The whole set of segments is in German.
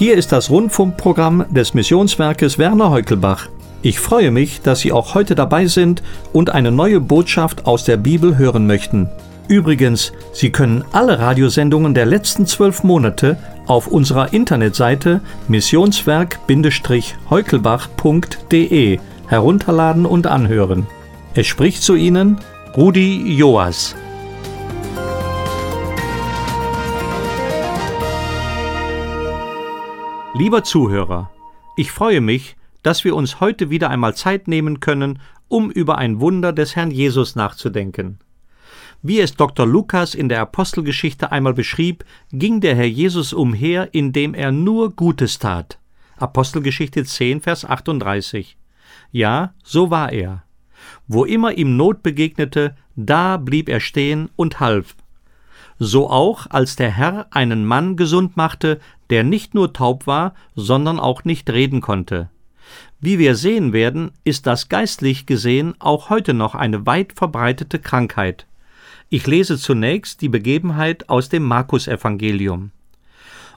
Hier ist das Rundfunkprogramm des Missionswerkes Werner Heukelbach. Ich freue mich, dass Sie auch heute dabei sind und eine neue Botschaft aus der Bibel hören möchten. Übrigens, Sie können alle Radiosendungen der letzten zwölf Monate auf unserer Internetseite missionswerk-heukelbach.de herunterladen und anhören. Es spricht zu Ihnen Rudi Joas. Lieber Zuhörer, ich freue mich, dass wir uns heute wieder einmal Zeit nehmen können, um über ein Wunder des Herrn Jesus nachzudenken. Wie es Dr. Lukas in der Apostelgeschichte einmal beschrieb, ging der Herr Jesus umher, indem er nur Gutes tat. Apostelgeschichte 10, Vers 38. Ja, so war er. Wo immer ihm Not begegnete, da blieb er stehen und half. So auch, als der Herr einen Mann gesund machte, der nicht nur taub war, sondern auch nicht reden konnte. Wie wir sehen werden, ist das geistlich gesehen auch heute noch eine weit verbreitete Krankheit. Ich lese zunächst die Begebenheit aus dem Markus-Evangelium.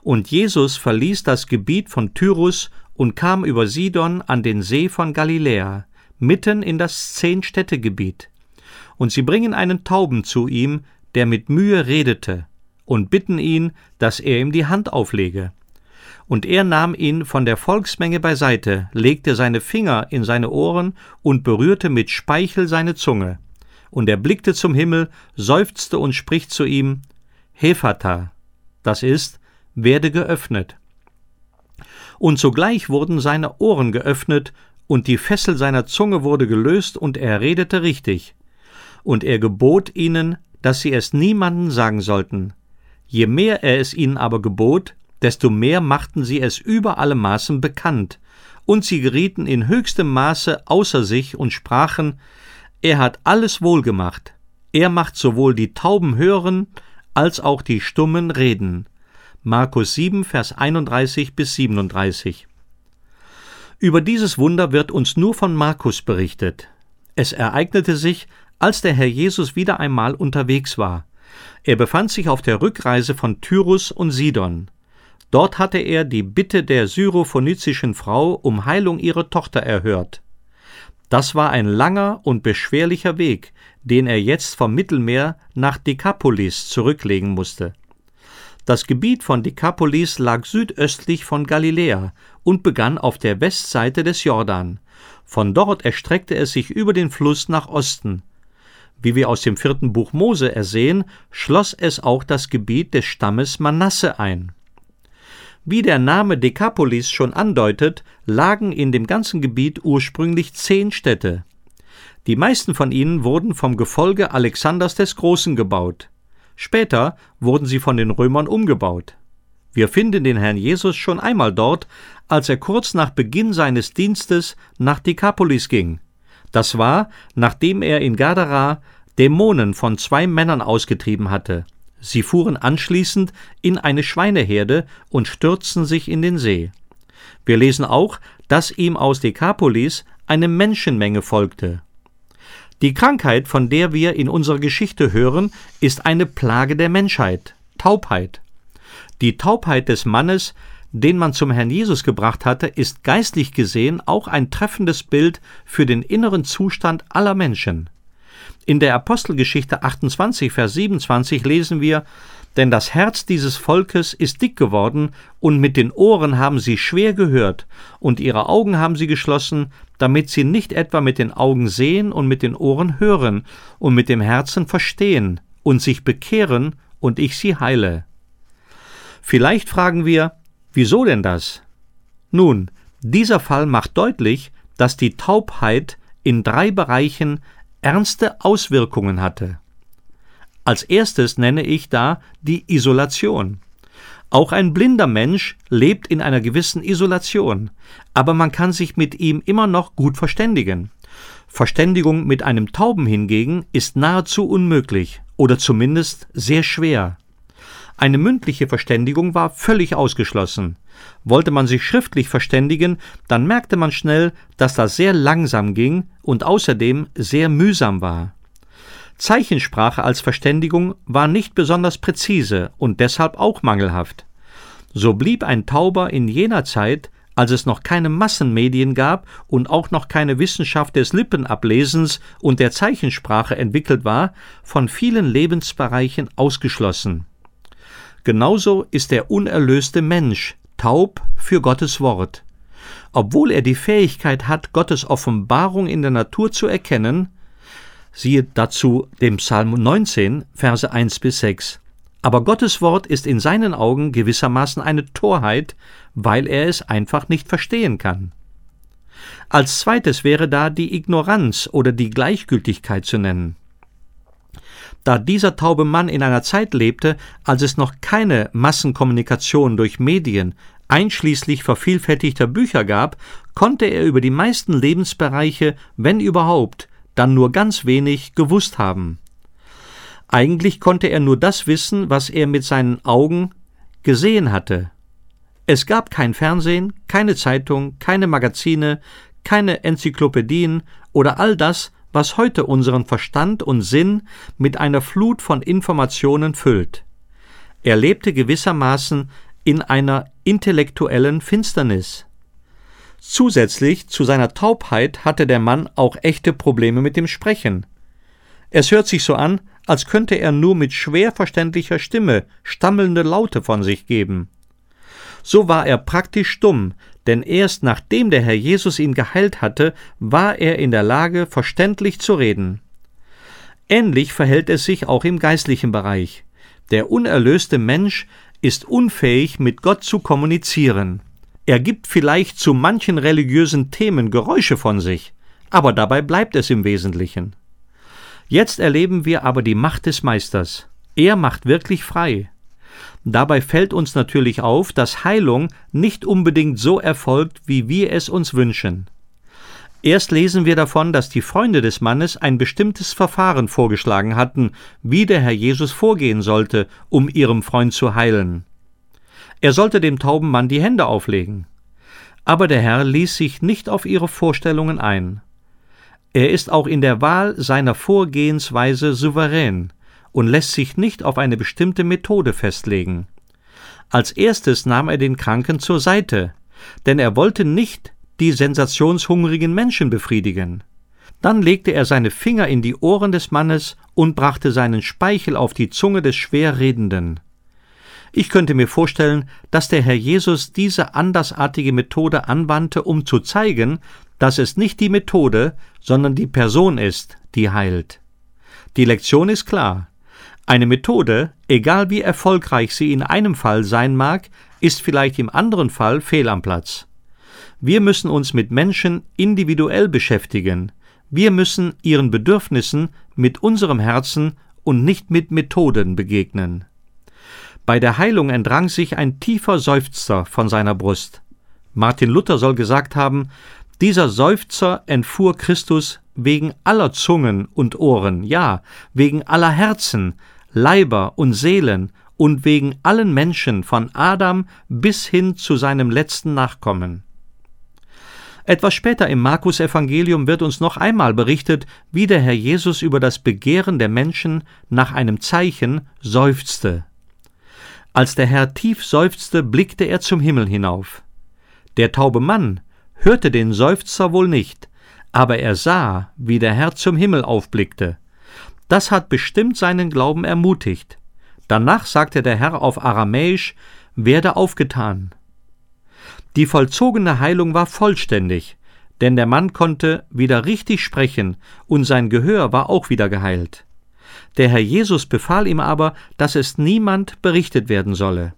Und Jesus verließ das Gebiet von Tyrus und kam über Sidon an den See von Galiläa, mitten in das Zehn-Städte-Gebiet. Und sie bringen einen Tauben zu ihm, der mit Mühe redete und bitten ihn, dass er ihm die Hand auflege. Und er nahm ihn von der Volksmenge beiseite, legte seine Finger in seine Ohren und berührte mit Speichel seine Zunge. Und er blickte zum Himmel, seufzte und spricht zu ihm, Hephata, das ist, werde geöffnet. Und sogleich wurden seine Ohren geöffnet, und die Fessel seiner Zunge wurde gelöst, und er redete richtig. Und er gebot ihnen, dass sie es niemanden sagen sollten, Je mehr er es ihnen aber gebot, desto mehr machten sie es über alle Maßen bekannt, und sie gerieten in höchstem Maße außer sich und sprachen, er hat alles wohlgemacht, er macht sowohl die Tauben hören, als auch die Stummen reden. Markus 7, Vers 31 bis 37. Über dieses Wunder wird uns nur von Markus berichtet. Es ereignete sich, als der Herr Jesus wieder einmal unterwegs war. Er befand sich auf der Rückreise von Tyrus und Sidon. Dort hatte er die Bitte der syrophonizischen Frau um Heilung ihrer Tochter erhört. Das war ein langer und beschwerlicher Weg, den er jetzt vom Mittelmeer nach Dekapolis zurücklegen musste. Das Gebiet von Dekapolis lag südöstlich von Galiläa und begann auf der Westseite des Jordan. Von dort erstreckte es sich über den Fluss nach Osten. Wie wir aus dem vierten Buch Mose ersehen, schloss es auch das Gebiet des Stammes Manasse ein. Wie der Name Dekapolis schon andeutet, lagen in dem ganzen Gebiet ursprünglich zehn Städte. Die meisten von ihnen wurden vom Gefolge Alexanders des Großen gebaut. Später wurden sie von den Römern umgebaut. Wir finden den Herrn Jesus schon einmal dort, als er kurz nach Beginn seines Dienstes nach Dekapolis ging. Das war, nachdem er in Gadara Dämonen von zwei Männern ausgetrieben hatte. Sie fuhren anschließend in eine Schweineherde und stürzten sich in den See. Wir lesen auch, dass ihm aus Dekapolis eine Menschenmenge folgte. Die Krankheit, von der wir in unserer Geschichte hören, ist eine Plage der Menschheit, Taubheit. Die Taubheit des Mannes den man zum Herrn Jesus gebracht hatte, ist geistlich gesehen auch ein treffendes Bild für den inneren Zustand aller Menschen. In der Apostelgeschichte 28, Vers 27 lesen wir, denn das Herz dieses Volkes ist dick geworden, und mit den Ohren haben sie schwer gehört, und ihre Augen haben sie geschlossen, damit sie nicht etwa mit den Augen sehen und mit den Ohren hören und mit dem Herzen verstehen und sich bekehren, und ich sie heile. Vielleicht fragen wir, Wieso denn das? Nun, dieser Fall macht deutlich, dass die Taubheit in drei Bereichen ernste Auswirkungen hatte. Als erstes nenne ich da die Isolation. Auch ein blinder Mensch lebt in einer gewissen Isolation, aber man kann sich mit ihm immer noch gut verständigen. Verständigung mit einem Tauben hingegen ist nahezu unmöglich oder zumindest sehr schwer. Eine mündliche Verständigung war völlig ausgeschlossen. Wollte man sich schriftlich verständigen, dann merkte man schnell, dass das sehr langsam ging und außerdem sehr mühsam war. Zeichensprache als Verständigung war nicht besonders präzise und deshalb auch mangelhaft. So blieb ein Tauber in jener Zeit, als es noch keine Massenmedien gab und auch noch keine Wissenschaft des Lippenablesens und der Zeichensprache entwickelt war, von vielen Lebensbereichen ausgeschlossen. Genauso ist der unerlöste Mensch taub für Gottes Wort. Obwohl er die Fähigkeit hat, Gottes Offenbarung in der Natur zu erkennen, siehe dazu dem Psalm 19, Verse 1 bis 6. Aber Gottes Wort ist in seinen Augen gewissermaßen eine Torheit, weil er es einfach nicht verstehen kann. Als zweites wäre da die Ignoranz oder die Gleichgültigkeit zu nennen. Da dieser taube Mann in einer Zeit lebte, als es noch keine Massenkommunikation durch Medien, einschließlich vervielfältigter Bücher gab, konnte er über die meisten Lebensbereiche, wenn überhaupt, dann nur ganz wenig gewusst haben. Eigentlich konnte er nur das wissen, was er mit seinen Augen gesehen hatte. Es gab kein Fernsehen, keine Zeitung, keine Magazine, keine Enzyklopädien oder all das, was heute unseren Verstand und Sinn mit einer Flut von Informationen füllt. Er lebte gewissermaßen in einer intellektuellen Finsternis. Zusätzlich zu seiner Taubheit hatte der Mann auch echte Probleme mit dem Sprechen. Es hört sich so an, als könnte er nur mit schwer verständlicher Stimme stammelnde Laute von sich geben. So war er praktisch stumm, denn erst nachdem der Herr Jesus ihn geheilt hatte, war er in der Lage, verständlich zu reden. Ähnlich verhält es sich auch im geistlichen Bereich. Der unerlöste Mensch ist unfähig, mit Gott zu kommunizieren. Er gibt vielleicht zu manchen religiösen Themen Geräusche von sich, aber dabei bleibt es im Wesentlichen. Jetzt erleben wir aber die Macht des Meisters. Er macht wirklich frei. Dabei fällt uns natürlich auf, dass Heilung nicht unbedingt so erfolgt, wie wir es uns wünschen. Erst lesen wir davon, dass die Freunde des Mannes ein bestimmtes Verfahren vorgeschlagen hatten, wie der Herr Jesus vorgehen sollte, um ihrem Freund zu heilen. Er sollte dem tauben Mann die Hände auflegen. Aber der Herr ließ sich nicht auf ihre Vorstellungen ein. Er ist auch in der Wahl seiner Vorgehensweise souverän und lässt sich nicht auf eine bestimmte Methode festlegen. Als erstes nahm er den Kranken zur Seite, denn er wollte nicht die sensationshungrigen Menschen befriedigen. Dann legte er seine Finger in die Ohren des Mannes und brachte seinen Speichel auf die Zunge des Schwerredenden. Ich könnte mir vorstellen, dass der Herr Jesus diese andersartige Methode anwandte, um zu zeigen, dass es nicht die Methode, sondern die Person ist, die heilt. Die Lektion ist klar. Eine Methode, egal wie erfolgreich sie in einem Fall sein mag, ist vielleicht im anderen Fall fehl am Platz. Wir müssen uns mit Menschen individuell beschäftigen. Wir müssen ihren Bedürfnissen mit unserem Herzen und nicht mit Methoden begegnen. Bei der Heilung entrang sich ein tiefer Seufzer von seiner Brust. Martin Luther soll gesagt haben, dieser Seufzer entfuhr Christus wegen aller Zungen und Ohren, ja, wegen aller Herzen, Leiber und Seelen und wegen allen Menschen von Adam bis hin zu seinem letzten Nachkommen. Etwas später im Markus Evangelium wird uns noch einmal berichtet, wie der Herr Jesus über das Begehren der Menschen nach einem Zeichen seufzte. Als der Herr tief seufzte, blickte er zum Himmel hinauf. Der taube Mann hörte den Seufzer wohl nicht, aber er sah, wie der Herr zum Himmel aufblickte. Das hat bestimmt seinen Glauben ermutigt. Danach sagte der Herr auf Aramäisch, werde aufgetan. Die vollzogene Heilung war vollständig, denn der Mann konnte wieder richtig sprechen und sein Gehör war auch wieder geheilt. Der Herr Jesus befahl ihm aber, dass es niemand berichtet werden solle.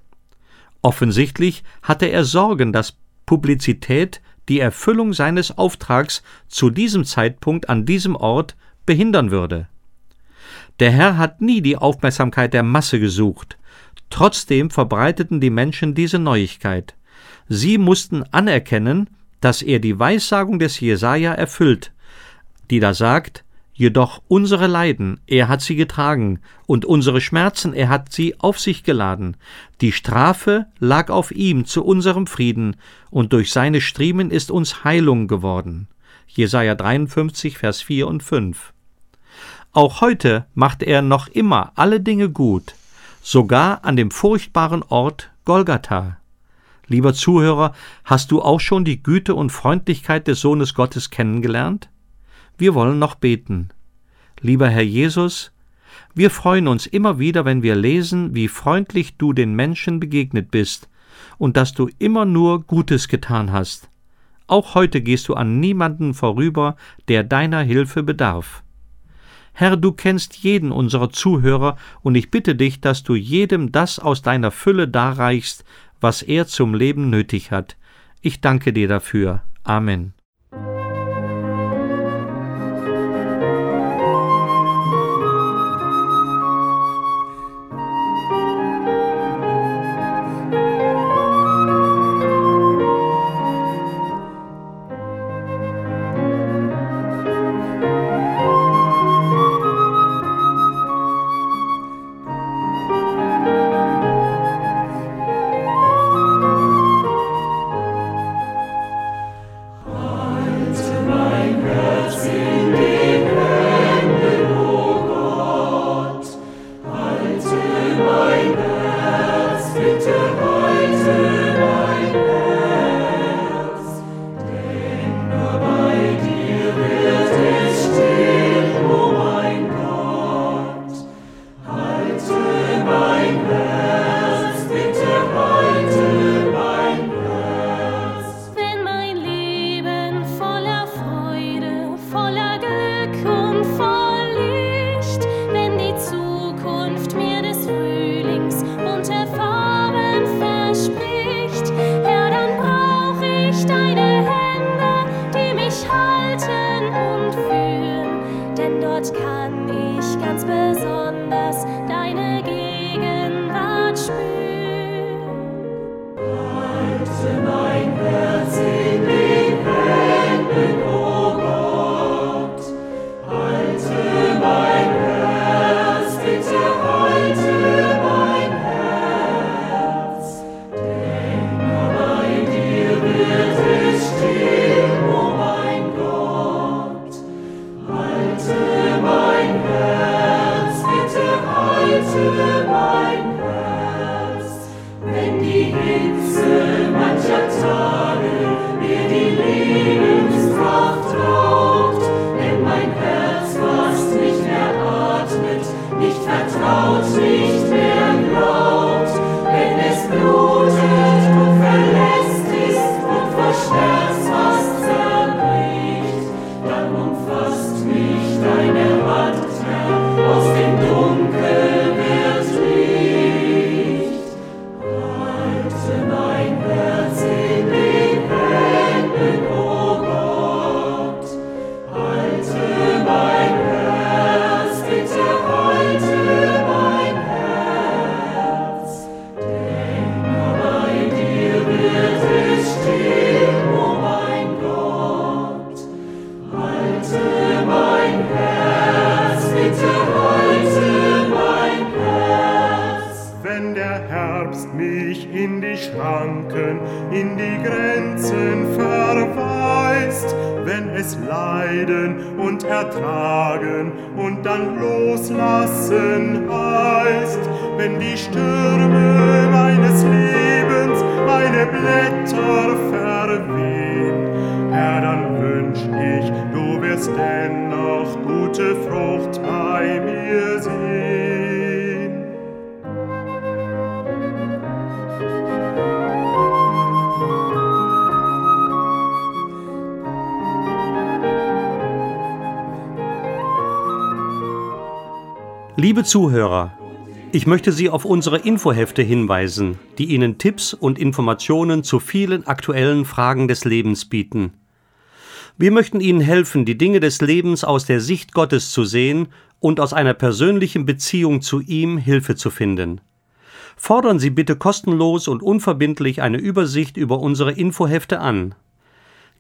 Offensichtlich hatte er Sorgen, dass Publizität die Erfüllung seines Auftrags zu diesem Zeitpunkt an diesem Ort behindern würde. Der Herr hat nie die Aufmerksamkeit der Masse gesucht. Trotzdem verbreiteten die Menschen diese Neuigkeit. Sie mussten anerkennen, dass er die Weissagung des Jesaja erfüllt, die da sagt, Jedoch unsere Leiden, er hat sie getragen, und unsere Schmerzen, er hat sie auf sich geladen. Die Strafe lag auf ihm zu unserem Frieden, und durch seine Striemen ist uns Heilung geworden. Jesaja 53, Vers 4 und 5. Auch heute macht er noch immer alle Dinge gut, sogar an dem furchtbaren Ort Golgatha. Lieber Zuhörer, hast du auch schon die Güte und Freundlichkeit des Sohnes Gottes kennengelernt? Wir wollen noch beten. Lieber Herr Jesus, wir freuen uns immer wieder, wenn wir lesen, wie freundlich du den Menschen begegnet bist und dass du immer nur Gutes getan hast. Auch heute gehst du an niemanden vorüber, der deiner Hilfe bedarf. Herr, du kennst jeden unserer Zuhörer, und ich bitte dich, dass du jedem das aus deiner Fülle darreichst, was er zum Leben nötig hat. Ich danke dir dafür. Amen. star. Ertragen und dann loslassen heißt, wenn die Stürme meines Lebens meine Blätter verwehen. Herr, dann wünsch ich, du wirst dennoch gute Frucht bei mir sehen. Liebe Zuhörer, ich möchte Sie auf unsere Infohefte hinweisen, die Ihnen Tipps und Informationen zu vielen aktuellen Fragen des Lebens bieten. Wir möchten Ihnen helfen, die Dinge des Lebens aus der Sicht Gottes zu sehen und aus einer persönlichen Beziehung zu ihm Hilfe zu finden. Fordern Sie bitte kostenlos und unverbindlich eine Übersicht über unsere Infohefte an.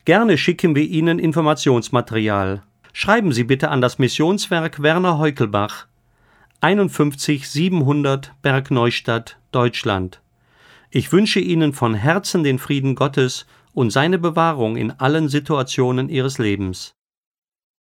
Gerne schicken wir Ihnen Informationsmaterial. Schreiben Sie bitte an das Missionswerk Werner Heukelbach 51 700 Bergneustadt, Deutschland. Ich wünsche Ihnen von Herzen den Frieden Gottes und seine Bewahrung in allen Situationen Ihres Lebens.